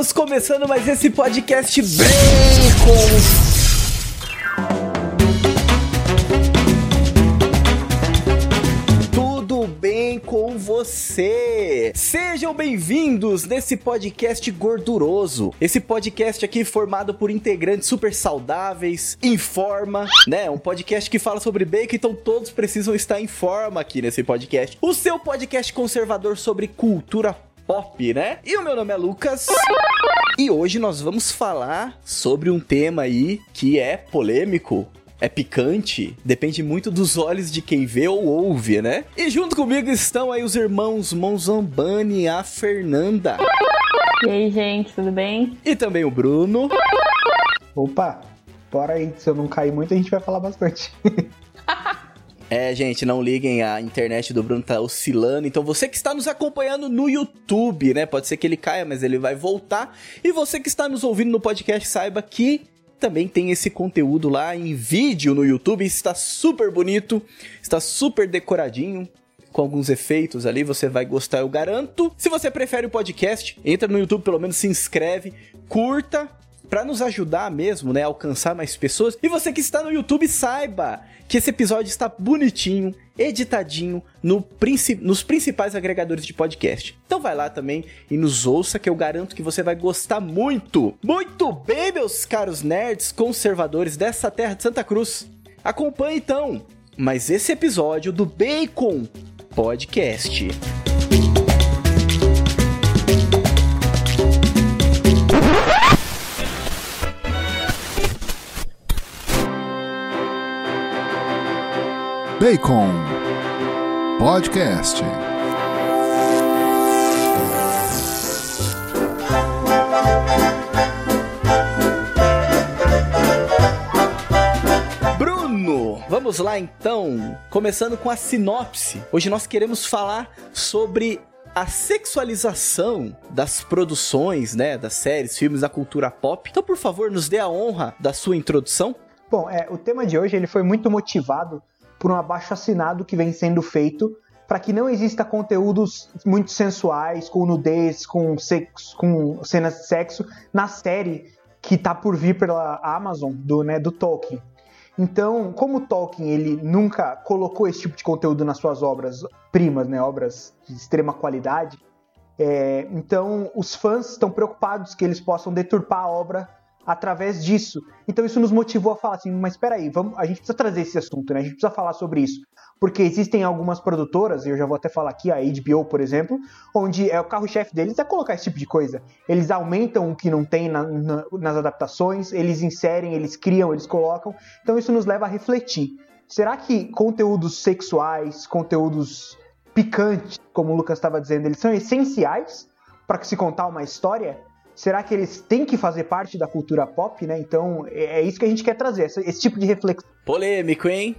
Estamos começando mais esse podcast bem com você? Sejam bem-vindos nesse podcast gorduroso. Esse podcast aqui formado por integrantes super saudáveis, em forma, né? Um podcast que fala sobre bacon, então todos precisam estar em forma aqui nesse podcast. O seu podcast conservador sobre cultura pop, né? E o meu nome é Lucas. E hoje nós vamos falar sobre um tema aí que é polêmico, é picante, depende muito dos olhos de quem vê ou ouve, né? E junto comigo estão aí os irmãos Monzambani e a Fernanda. E aí, gente, tudo bem? E também o Bruno. Opa, bora aí, se eu não cair muito a gente vai falar bastante. É, gente, não liguem, a internet do Bruno tá oscilando. Então você que está nos acompanhando no YouTube, né? Pode ser que ele caia, mas ele vai voltar. E você que está nos ouvindo no podcast, saiba que também tem esse conteúdo lá em vídeo no YouTube. Está super bonito, está super decoradinho. Com alguns efeitos ali, você vai gostar, eu garanto. Se você prefere o podcast, entra no YouTube, pelo menos se inscreve, curta, para nos ajudar mesmo, né, a alcançar mais pessoas. E você que está no YouTube, saiba que esse episódio está bonitinho, editadinho no princi nos principais agregadores de podcast. Então vai lá também e nos ouça que eu garanto que você vai gostar muito. Muito bem, meus caros nerds conservadores dessa terra de Santa Cruz. Acompanhe então mais esse episódio do Bacon Podcast. Bacon Podcast. Bruno, vamos lá então, começando com a sinopse. Hoje nós queremos falar sobre a sexualização das produções, né, das séries, filmes da cultura pop. Então, por favor, nos dê a honra da sua introdução. Bom, é, o tema de hoje ele foi muito motivado por um abaixo assinado que vem sendo feito para que não exista conteúdos muito sensuais, com nudez, com sexo, com cenas de sexo na série que tá por vir pela Amazon do, né, do Tolkien. Então, como o Tolkien ele nunca colocou esse tipo de conteúdo nas suas obras primas, né, obras de extrema qualidade, é, então os fãs estão preocupados que eles possam deturpar a obra através disso. Então isso nos motivou a falar assim, mas espera aí, vamos, a gente precisa trazer esse assunto, né? A gente precisa falar sobre isso, porque existem algumas produtoras, e eu já vou até falar aqui a HBO, por exemplo, onde é o carro-chefe deles é colocar esse tipo de coisa. Eles aumentam o que não tem na, na, nas adaptações, eles inserem, eles criam, eles colocam. Então isso nos leva a refletir. Será que conteúdos sexuais, conteúdos picantes, como o Lucas estava dizendo, eles são essenciais para se contar uma história? Será que eles têm que fazer parte da cultura pop, né? Então é, é isso que a gente quer trazer, esse, esse tipo de reflexão. Polêmico, hein?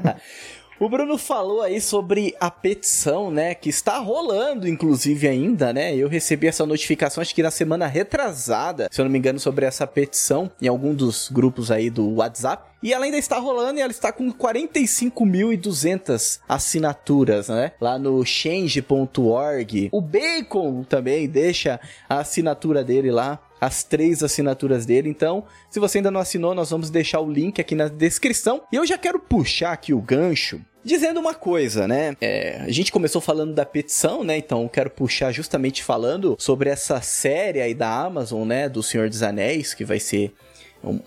O Bruno falou aí sobre a petição, né, que está rolando, inclusive, ainda, né? Eu recebi essa notificação, acho que na semana retrasada, se eu não me engano, sobre essa petição em algum dos grupos aí do WhatsApp. E ela ainda está rolando e ela está com 45.200 assinaturas, né? Lá no change.org. O Bacon também deixa a assinatura dele lá as três assinaturas dele. Então, se você ainda não assinou, nós vamos deixar o link aqui na descrição. E eu já quero puxar aqui o gancho dizendo uma coisa, né? É, a gente começou falando da petição, né? Então eu quero puxar justamente falando sobre essa série aí da Amazon, né? Do Senhor dos Anéis, que vai ser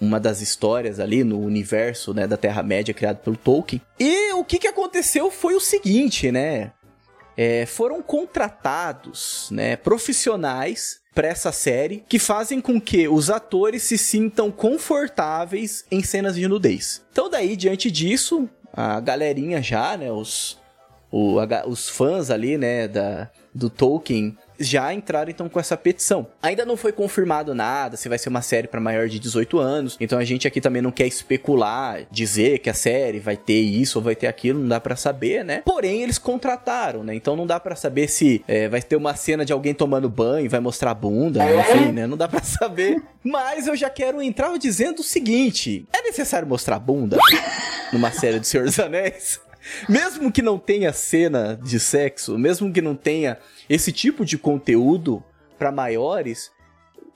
uma das histórias ali no universo né, da Terra-média criado pelo Tolkien. E o que, que aconteceu foi o seguinte, né? É, foram contratados né, profissionais para essa série que fazem com que os atores se sintam confortáveis em cenas de nudez. Então daí diante disso, a galerinha já, né, os o, os fãs ali, né, da, do Tolkien já entraram então com essa petição. Ainda não foi confirmado nada se vai ser uma série para maior de 18 anos, então a gente aqui também não quer especular, dizer que a série vai ter isso ou vai ter aquilo, não dá para saber, né? Porém, eles contrataram, né? Então não dá para saber se é, vai ter uma cena de alguém tomando banho, vai mostrar a bunda, né? enfim, né? Não dá para saber. Mas eu já quero entrar dizendo o seguinte: é necessário mostrar a bunda numa série do Senhor dos Anéis? Mesmo que não tenha cena de sexo, mesmo que não tenha esse tipo de conteúdo para maiores,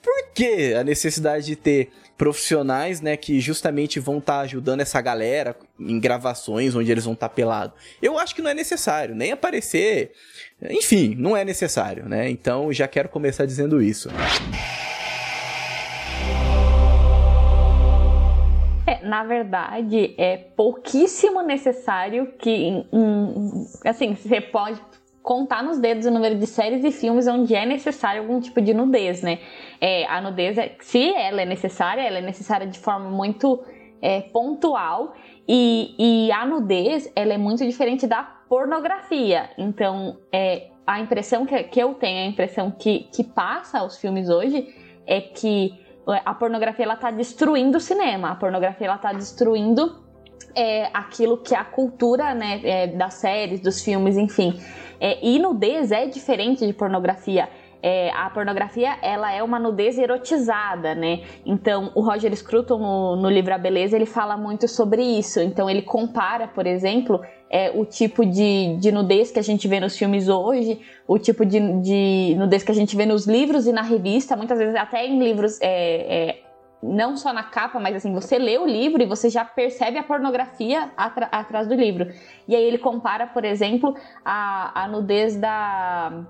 por que a necessidade de ter profissionais, né, que justamente vão estar tá ajudando essa galera em gravações onde eles vão estar tá pelados? Eu acho que não é necessário, nem aparecer. Enfim, não é necessário, né? Então já quero começar dizendo isso. Na verdade, é pouquíssimo necessário que, assim, você pode contar nos dedos o número de séries e filmes onde é necessário algum tipo de nudez, né? É, a nudez, é, se ela é necessária, ela é necessária de forma muito é, pontual e, e, a nudez, ela é muito diferente da pornografia. Então, é, a impressão que, que eu tenho, a impressão que, que passa aos filmes hoje é que a pornografia ela tá destruindo o cinema, a pornografia ela tá destruindo é, aquilo que a cultura né, é, das séries, dos filmes, enfim, é, e nudez é diferente de pornografia. É, a pornografia ela é uma nudez erotizada, né? Então o Roger Scruton no, no, livro A Beleza ele fala muito sobre isso. Então ele compara, por exemplo, é, o tipo de, de nudez que a gente vê nos filmes hoje, o tipo de, de nudez que a gente vê nos livros e na revista, muitas vezes até em livros é, é não só na capa, mas assim, você lê o livro e você já percebe a pornografia atrás do livro. E aí ele compara, por exemplo, a, a nudez da,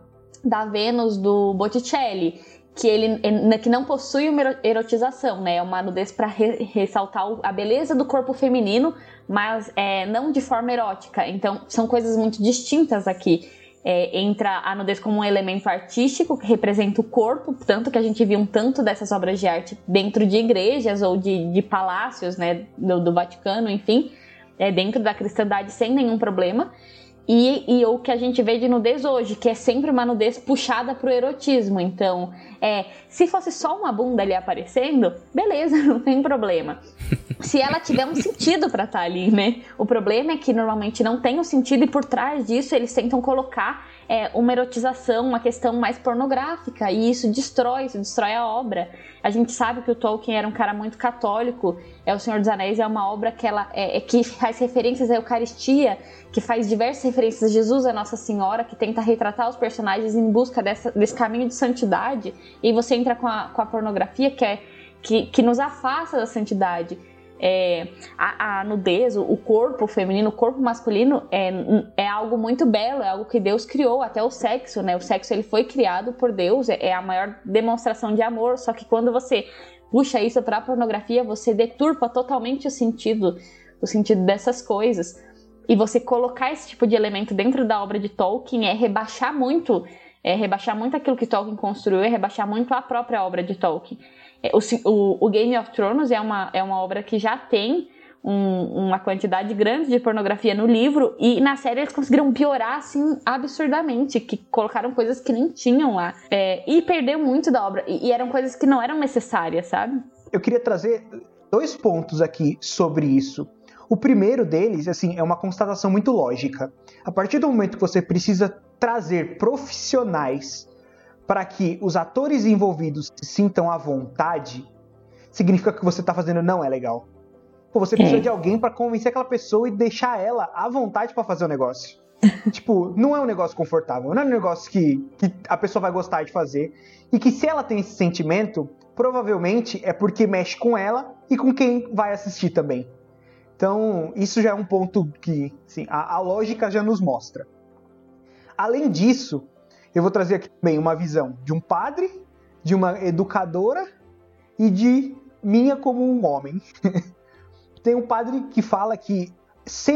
da Vênus do Botticelli, que ele que não possui uma erotização, né? É uma nudez para re, ressaltar a beleza do corpo feminino, mas é, não de forma erótica. Então, são coisas muito distintas aqui é, entra a nudez como um elemento artístico que representa o corpo, tanto que a gente viu um tanto dessas obras de arte dentro de igrejas ou de, de palácios, né, do, do Vaticano, enfim, é, dentro da cristandade sem nenhum problema. E, e, o que a gente vê de nudez hoje, que é sempre uma nudez puxada pro erotismo. Então, é, se fosse só uma bunda ali aparecendo, beleza, não tem problema. Se ela tiver um sentido para estar tá ali, né? O problema é que normalmente não tem um sentido e por trás disso eles tentam colocar é, uma erotização, uma questão mais pornográfica, e isso destrói, isso destrói a obra. A gente sabe que o Tolkien era um cara muito católico, é O Senhor dos Anéis é uma obra que, ela, é, é que faz referências à Eucaristia, que faz diversas referências a Jesus, a Nossa Senhora, que tenta retratar os personagens em busca dessa, desse caminho de santidade, e você entra com a, com a pornografia, que, é, que, que nos afasta da santidade é, a, a, nudez, o corpo feminino, o corpo masculino é, é algo muito belo, é algo que Deus criou, até o sexo, né? O sexo ele foi criado por Deus, é, é a maior demonstração de amor, só que quando você puxa isso para a pornografia, você deturpa totalmente o sentido, o sentido dessas coisas. E você colocar esse tipo de elemento dentro da obra de Tolkien é rebaixar muito, é rebaixar muito aquilo que Tolkien construiu, é rebaixar muito a própria obra de Tolkien. É, o, o, o, Game of Thrones é uma, é uma obra que já tem um, uma quantidade grande de pornografia no livro e na série eles conseguiram piorar assim absurdamente, que colocaram coisas que nem tinham lá é, e perdeu muito da obra e, e eram coisas que não eram necessárias, sabe? Eu queria trazer dois pontos aqui sobre isso. O primeiro deles, assim, é uma constatação muito lógica. A partir do momento que você precisa trazer profissionais para que os atores envolvidos se sintam à vontade, significa que você está fazendo não é legal. Pô, você precisa é. de alguém para convencer aquela pessoa e deixar ela à vontade para fazer o negócio. tipo, não é um negócio confortável, não é um negócio que, que a pessoa vai gostar de fazer. E que se ela tem esse sentimento, provavelmente é porque mexe com ela e com quem vai assistir também. Então, isso já é um ponto que assim, a, a lógica já nos mostra. Além disso, eu vou trazer aqui também uma visão de um padre, de uma educadora e de minha como um homem. Tem um padre que fala que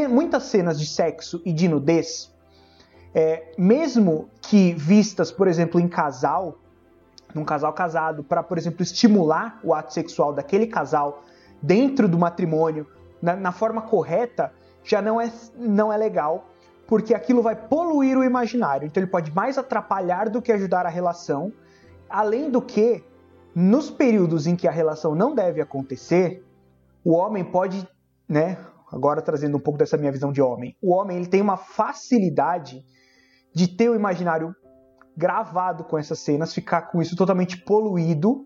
muitas cenas de sexo e de nudez, é, mesmo que vistas, por exemplo, em casal, num casal casado, para, por exemplo, estimular o ato sexual daquele casal dentro do matrimônio, na, na forma correta, já não é, não é legal porque aquilo vai poluir o imaginário. Então ele pode mais atrapalhar do que ajudar a relação. Além do que, nos períodos em que a relação não deve acontecer, o homem pode, né, agora trazendo um pouco dessa minha visão de homem, o homem ele tem uma facilidade de ter o imaginário gravado com essas cenas, ficar com isso totalmente poluído,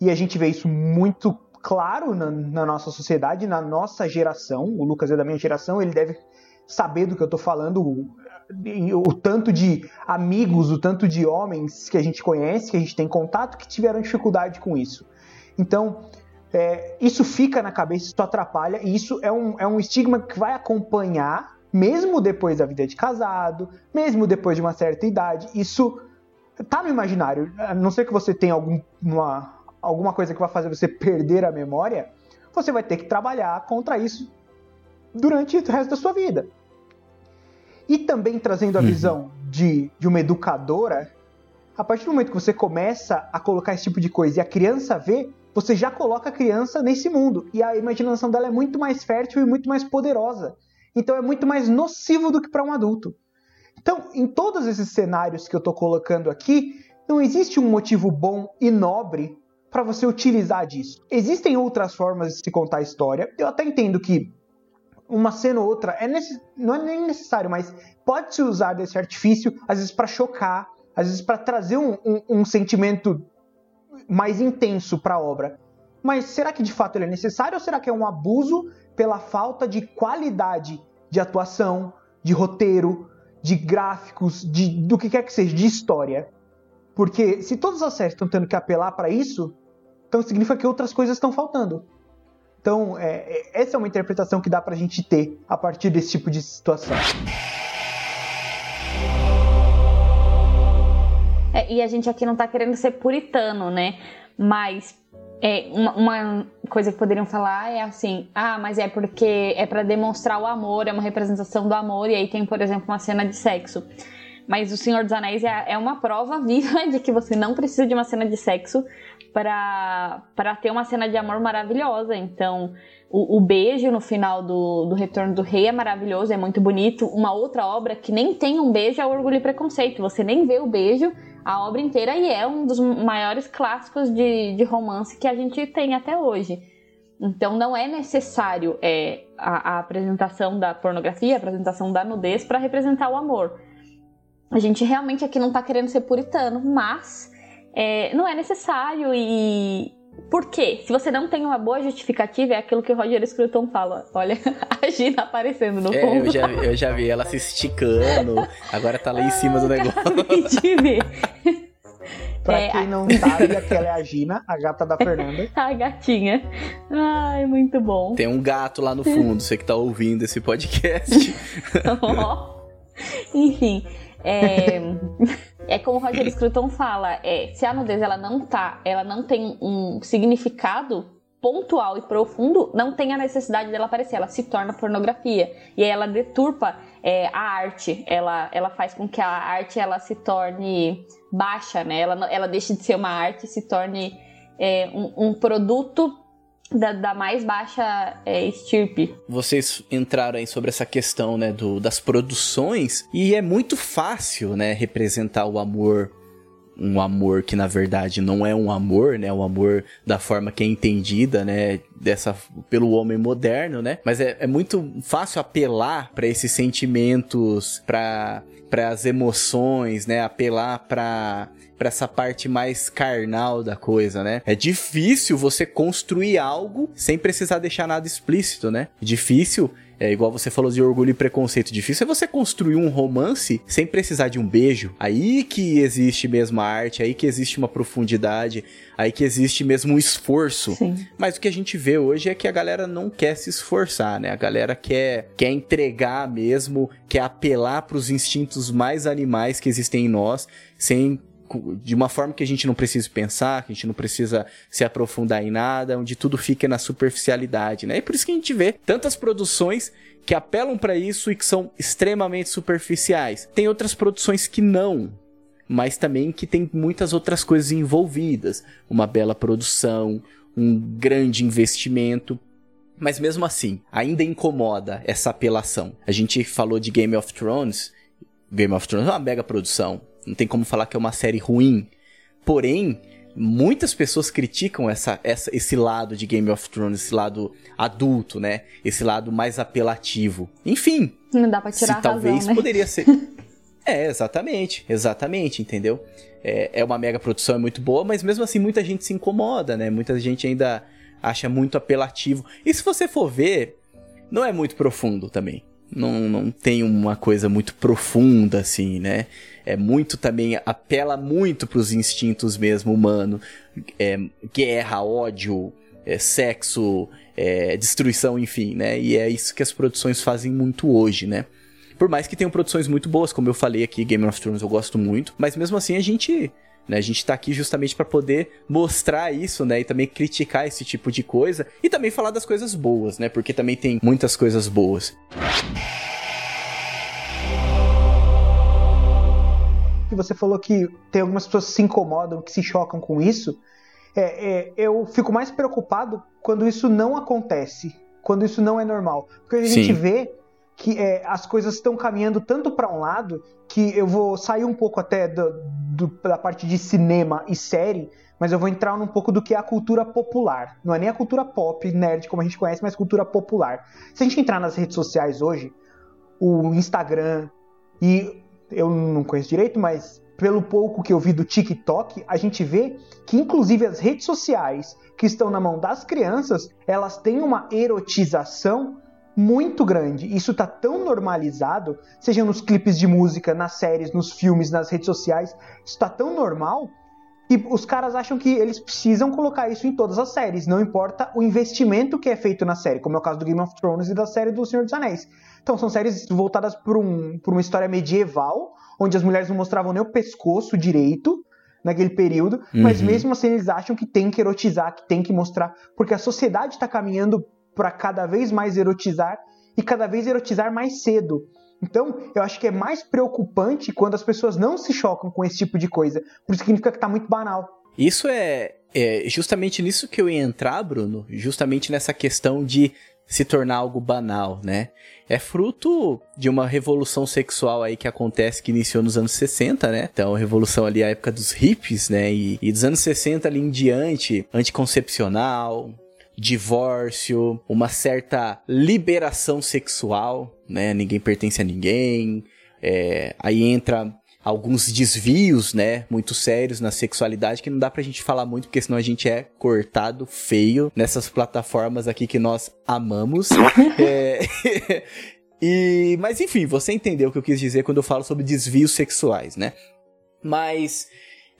e a gente vê isso muito claro na, na nossa sociedade, na nossa geração. O Lucas é da minha geração, ele deve saber do que eu tô falando. o tanto de amigos, o tanto de homens que a gente conhece, que a gente tem contato, que tiveram dificuldade com isso. Então, é, isso fica na cabeça, isso atrapalha, e isso é um, é um estigma que vai acompanhar, mesmo depois da vida de casado, mesmo depois de uma certa idade. Isso tá no imaginário. A não ser que você tenha alguma, alguma coisa que vai fazer você perder a memória, você vai ter que trabalhar contra isso durante o resto da sua vida. E também trazendo a uhum. visão de, de uma educadora, a partir do momento que você começa a colocar esse tipo de coisa e a criança vê, você já coloca a criança nesse mundo. E a imaginação dela é muito mais fértil e muito mais poderosa. Então é muito mais nocivo do que para um adulto. Então, em todos esses cenários que eu estou colocando aqui, não existe um motivo bom e nobre para você utilizar disso. Existem outras formas de se contar a história. Eu até entendo que uma cena ou outra é não é nem necessário, mas pode se usar desse artifício, às vezes para chocar, às vezes para trazer um, um, um, sentimento mais intenso para a obra. Mas será que de fato ele é necessário ou será que é um abuso pela falta de qualidade de atuação, de roteiro, de gráficos, de do que quer que seja, de história? Porque se todas as séries estão tendo que apelar para isso, então significa que outras coisas estão faltando. Então, é, é, essa é uma interpretação que dá pra gente ter a partir desse tipo de situação. É, e a gente aqui não tá querendo ser puritano, né? Mas é, uma, uma, coisa que poderiam falar é assim: ah, mas é porque é para demonstrar o amor, é uma representação do amor, e aí tem, por exemplo, uma cena de sexo. Mas O Senhor dos Anéis é, é uma prova viva de que você não precisa de uma cena de sexo para ter uma cena de amor maravilhosa. Então, o, o, beijo no final do, do Retorno do Rei é maravilhoso, é muito bonito. Uma outra obra que nem tem um beijo é Orgulho e Preconceito. Você nem vê o beijo a obra inteira e é um dos maiores clássicos de, de romance que a gente tem até hoje. Então não é necessário é, a, a apresentação da pornografia, a apresentação da nudez para representar o amor. A gente realmente aqui não está querendo ser puritano, mas é, não é necessário e. Por quê? Se você não tem uma boa justificativa, é aquilo que o Roger Scruton fala. Olha, a Gina aparecendo no é, fundo. Eu já, eu já vi ela se esticando, agora tá lá em cima do negócio. de ver. Pra é, quem não sabe, aquela é a Gina, a gata da Fernanda. a gatinha. Ai, muito bom. Tem um gato lá no fundo, você que tá ouvindo esse podcast. Enfim, é, é como o Roger Scruton fala, é, se a nudez ela não tá, ela não tem um significado pontual e profundo, não tem a necessidade dela aparecer, ela se torna pornografia. E aí ela deturpa é, a arte, ela, ela faz com que a arte ela se torne baixa, né? Ela, ela deixe de ser uma arte e se torne é, um, um produto da, da mais baixa é, estirpe. Vocês entraram aí sobre essa questão, né, do, das produções, e é muito fácil, né, representar o amor um amor que na verdade não é um amor, né? O amor da forma que é entendida, né? Dessa pelo homem moderno, né? Mas é, é muito fácil apelar para esses sentimentos, para as emoções, né? Apelar para para essa parte mais carnal da coisa, né? É difícil você construir algo sem precisar deixar nada explícito, né? Difícil é igual você falou de orgulho e preconceito. Difícil é você construir um romance sem precisar de um beijo. Aí que existe mesmo a arte, aí que existe uma profundidade, aí que existe mesmo um esforço. Sim. Mas o que a gente vê hoje é que a galera não quer se esforçar, né? A galera quer, quer entregar mesmo, quer apelar para os instintos mais animais que existem em nós, sem de uma forma que a gente não precisa pensar, que a gente não precisa se aprofundar em nada, onde tudo fica na superficialidade, né? E por isso que a gente vê tantas produções que apelam para isso e que são extremamente superficiais. Tem outras produções que não, mas também que tem muitas outras coisas envolvidas, uma bela produção, um grande investimento. Mas mesmo assim, ainda incomoda essa apelação. A gente falou de Game of Thrones. Game of Thrones é uma mega produção não tem como falar que é uma série ruim. Porém, muitas pessoas criticam essa, essa, esse lado de Game of Thrones, esse lado adulto, né? Esse lado mais apelativo. Enfim. Não dá pra tirar se talvez razão, né? poderia ser. é, exatamente, exatamente, entendeu? É, é uma mega produção, é muito boa, mas mesmo assim muita gente se incomoda, né? Muita gente ainda acha muito apelativo. E se você for ver, não é muito profundo também. Não, não tem uma coisa muito profunda, assim, né? É muito também, apela muito pros instintos mesmo humano. É, guerra, ódio, é, sexo, é, destruição, enfim, né? E é isso que as produções fazem muito hoje, né? Por mais que tenham produções muito boas, como eu falei aqui, Game of Thrones eu gosto muito, mas mesmo assim a gente né? A gente está aqui justamente para poder mostrar isso, né? E também criticar esse tipo de coisa e também falar das coisas boas, né? Porque também tem muitas coisas boas. Que você falou que tem algumas pessoas que se incomodam, que se chocam com isso. É, é, eu fico mais preocupado quando isso não acontece, quando isso não é normal, porque a gente Sim. vê que é, as coisas estão caminhando tanto para um lado que eu vou sair um pouco até do, do, da parte de cinema e série, mas eu vou entrar num pouco do que é a cultura popular. Não é nem a cultura pop, nerd, como a gente conhece, mas cultura popular. Se a gente entrar nas redes sociais hoje, o Instagram e eu não conheço direito, mas pelo pouco que eu vi do TikTok, a gente vê que inclusive as redes sociais que estão na mão das crianças, elas têm uma erotização muito grande. Isso está tão normalizado, seja nos clipes de música, nas séries, nos filmes, nas redes sociais, isso está tão normal que os caras acham que eles precisam colocar isso em todas as séries, não importa o investimento que é feito na série, como é o caso do Game of Thrones e da série do Senhor dos Anéis. Então são séries voltadas para um, uma história medieval, onde as mulheres não mostravam nem o pescoço direito, naquele período, uhum. mas mesmo assim eles acham que tem que erotizar, que tem que mostrar, porque a sociedade está caminhando para cada vez mais erotizar e cada vez erotizar mais cedo. Então, eu acho que é mais preocupante quando as pessoas não se chocam com esse tipo de coisa, porque significa que está muito banal. Isso é, é justamente nisso que eu ia entrar, Bruno, justamente nessa questão de se tornar algo banal, né? É fruto de uma revolução sexual aí que acontece, que iniciou nos anos 60, né? Então, a revolução ali, a época dos hippies, né? E, e dos anos 60 ali em diante, anticoncepcional, divórcio, uma certa liberação sexual, né? Ninguém pertence a ninguém. É, aí entra alguns desvios, né, muito sérios na sexualidade que não dá pra gente falar muito porque senão a gente é cortado feio nessas plataformas aqui que nós amamos. é... e mas enfim, você entendeu o que eu quis dizer quando eu falo sobre desvios sexuais, né? Mas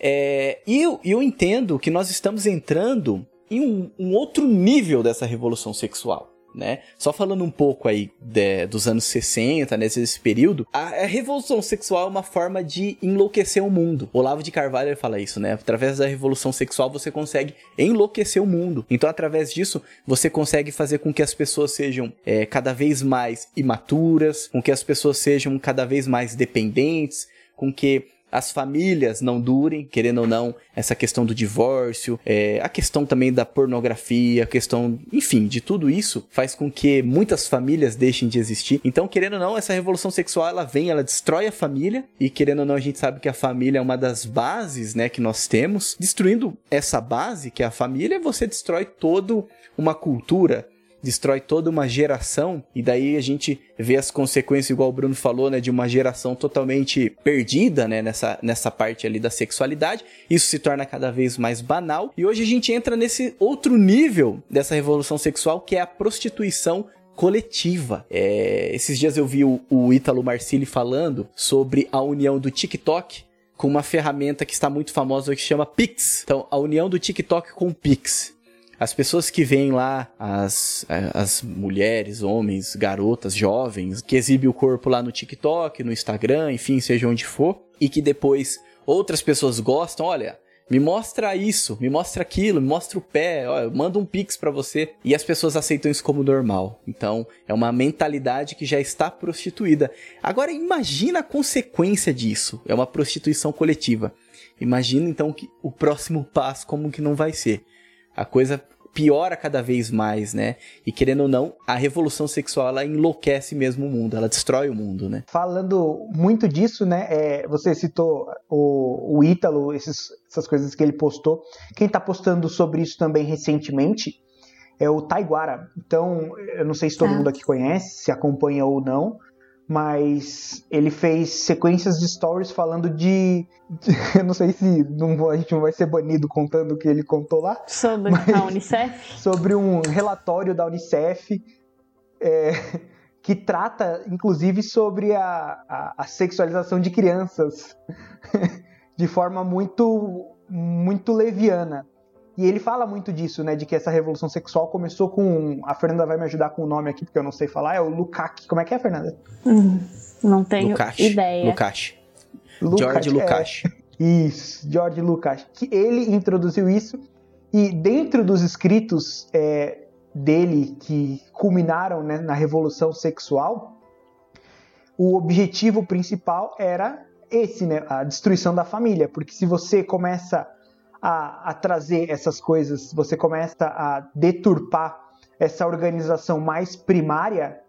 é... eu, eu entendo que nós estamos entrando em um, um outro nível dessa revolução sexual. Né? Só falando um pouco aí de, dos anos 60, nesse período, a, a, revolução sexual é uma forma de enlouquecer o mundo. Olavo de Carvalho fala isso, né? Através da revolução sexual você consegue enlouquecer o mundo. Então, através disso, você consegue fazer com que as pessoas sejam é, cada vez mais imaturas, com que as pessoas sejam cada vez mais dependentes, com que as famílias não durem, querendo ou não, essa questão do divórcio, é, a questão também da pornografia, a questão, enfim, de tudo isso faz com que muitas famílias deixem de existir. Então, querendo ou não, essa revolução sexual ela vem, ela destrói a família e querendo ou não, a gente sabe que a família é uma das bases, né, que nós temos. Destruindo essa base, que é a família, você destrói toda uma cultura, destrói toda uma geração e daí a gente vê as consequências, igual o Bruno falou, né, de uma geração totalmente perdida, né, nessa, nessa parte ali da sexualidade. Isso se torna cada vez mais banal e hoje a gente entra nesse outro nível dessa revolução sexual que é a prostituição coletiva. É, esses dias eu vi o, o Ítalo Marcilli falando sobre a união do TikTok com uma ferramenta que está muito famosa que chama Pix. Então, a união do TikTok com o Pix. As pessoas que veem lá, as, as mulheres, homens, garotas, jovens, que exibem o corpo lá no TikTok, no Instagram, enfim, seja onde for, e que depois outras pessoas gostam, olha, me mostra isso, me mostra aquilo, me mostra o pé, ó, manda um pix para você. E as pessoas aceitam isso como normal. Então, é uma mentalidade que já está prostituída. Agora, imagina a consequência disso. É uma prostituição coletiva. Imagina então que o próximo passo como que não vai ser. A coisa piora cada vez mais, né? E querendo ou não, a revolução sexual ela enlouquece mesmo o mundo, ela destrói o mundo, né? Falando muito disso, né? É, você citou o, o Ítalo, esses, essas coisas que ele postou. Quem tá postando sobre isso também recentemente é o Taiguara. Então, eu não sei se todo ah. mundo aqui conhece, se acompanha ou não, mas ele fez sequências de stories falando de. de eu não sei se não, a gente não vai ser banido contando o que ele contou lá. Sobre a Unicef? Sobre um relatório da Unicef. É, que trata, inclusive, sobre a, a, a sexualização de crianças de forma muito, muito leviana. E ele fala muito disso, né? De que essa revolução sexual começou com. A Fernanda vai me ajudar com o nome aqui, porque eu não sei falar. É o Lukács. Como é que é, Fernanda? Hum, não tenho Lukács. ideia. Lukács. George Lukács. É, isso, George Lukács. Que ele introduziu isso. E dentro dos escritos é, dele que culminaram né, na revolução sexual, o objetivo principal era esse, né, a destruição da família. Porque se você começa a, a trazer essas coisas, você começa a deturpar essa organização mais primária,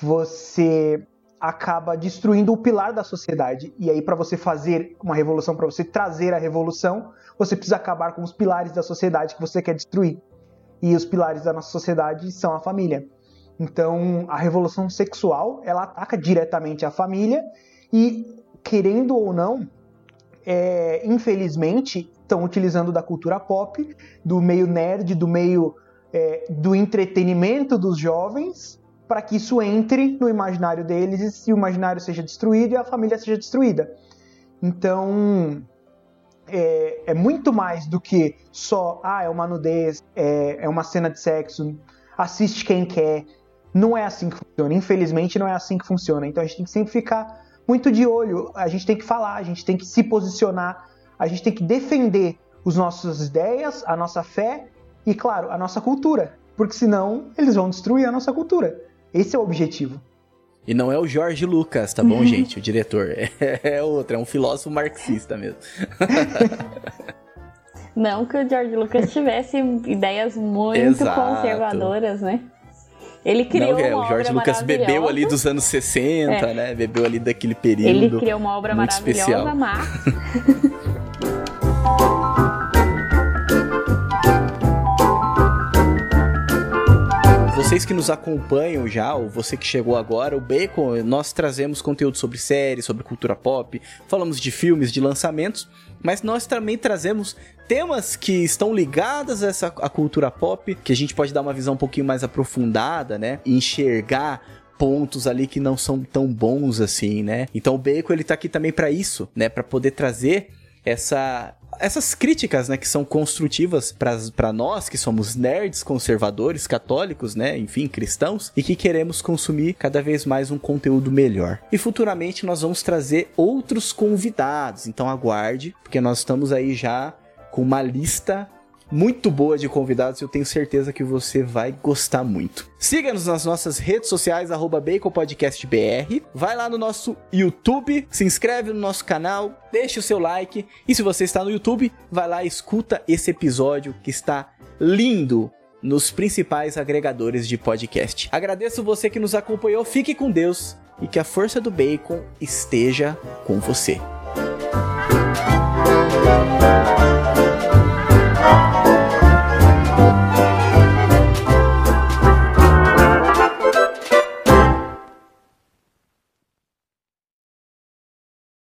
você acaba destruindo o pilar da sociedade. E aí, para você fazer uma revolução, para você trazer a revolução, você precisa acabar com os pilares da sociedade que você quer destruir. E os pilares da nossa sociedade são a família. Então, a revolução sexual, ela ataca diretamente a família e, querendo ou não, é, infelizmente, estão utilizando da cultura pop, do meio nerd, do meio é, do entretenimento dos jovens, para que isso entre no imaginário deles e o imaginário seja destruído e a família seja destruída. Então, é, é muito mais do que só, ah, é uma nudez, é, é uma cena de sexo, assiste quem quer. Não é assim que funciona. Infelizmente, não é assim que funciona. Então, a gente tem que sempre ficar muito de olho. A gente tem que falar, a gente tem que se posicionar a gente tem que defender as nossas ideias, a nossa fé e, claro, a nossa cultura. Porque senão eles vão destruir a nossa cultura. Esse é o objetivo. E não é o Jorge Lucas, tá bom, uhum. gente? O diretor. É, é outro, é um filósofo marxista mesmo. não que o Jorge Lucas tivesse ideias muito Exato. conservadoras, né? Ele criou não, é, uma o Jorge Lucas bebeu ali dos anos 60, é. né? Bebeu ali daquele período. Ele criou uma obra maravilhosa, especial. mas Vocês que nos acompanham já, ou você que chegou agora, o Bacon, nós trazemos conteúdo sobre séries, sobre cultura pop, falamos de filmes, de lançamentos, mas nós também trazemos temas que estão ligados a essa a cultura pop, que a gente pode dar uma visão um pouquinho mais aprofundada, né? E enxergar pontos ali que não são tão bons assim, né? Então o Bacon ele tá aqui também para isso, né? Para poder trazer essa essas críticas, né, que são construtivas para nós que somos nerds, conservadores, católicos, né, enfim, cristãos e que queremos consumir cada vez mais um conteúdo melhor. E futuramente nós vamos trazer outros convidados, então aguarde, porque nós estamos aí já com uma lista muito boa de convidados e eu tenho certeza que você vai gostar muito. Siga-nos nas nossas redes sociais, arroba BaconPodcastBR. Vai lá no nosso YouTube, se inscreve no nosso canal, deixe o seu like. E se você está no YouTube, vai lá e escuta esse episódio que está lindo nos principais agregadores de podcast. Agradeço você que nos acompanhou, fique com Deus e que a força do bacon esteja com você.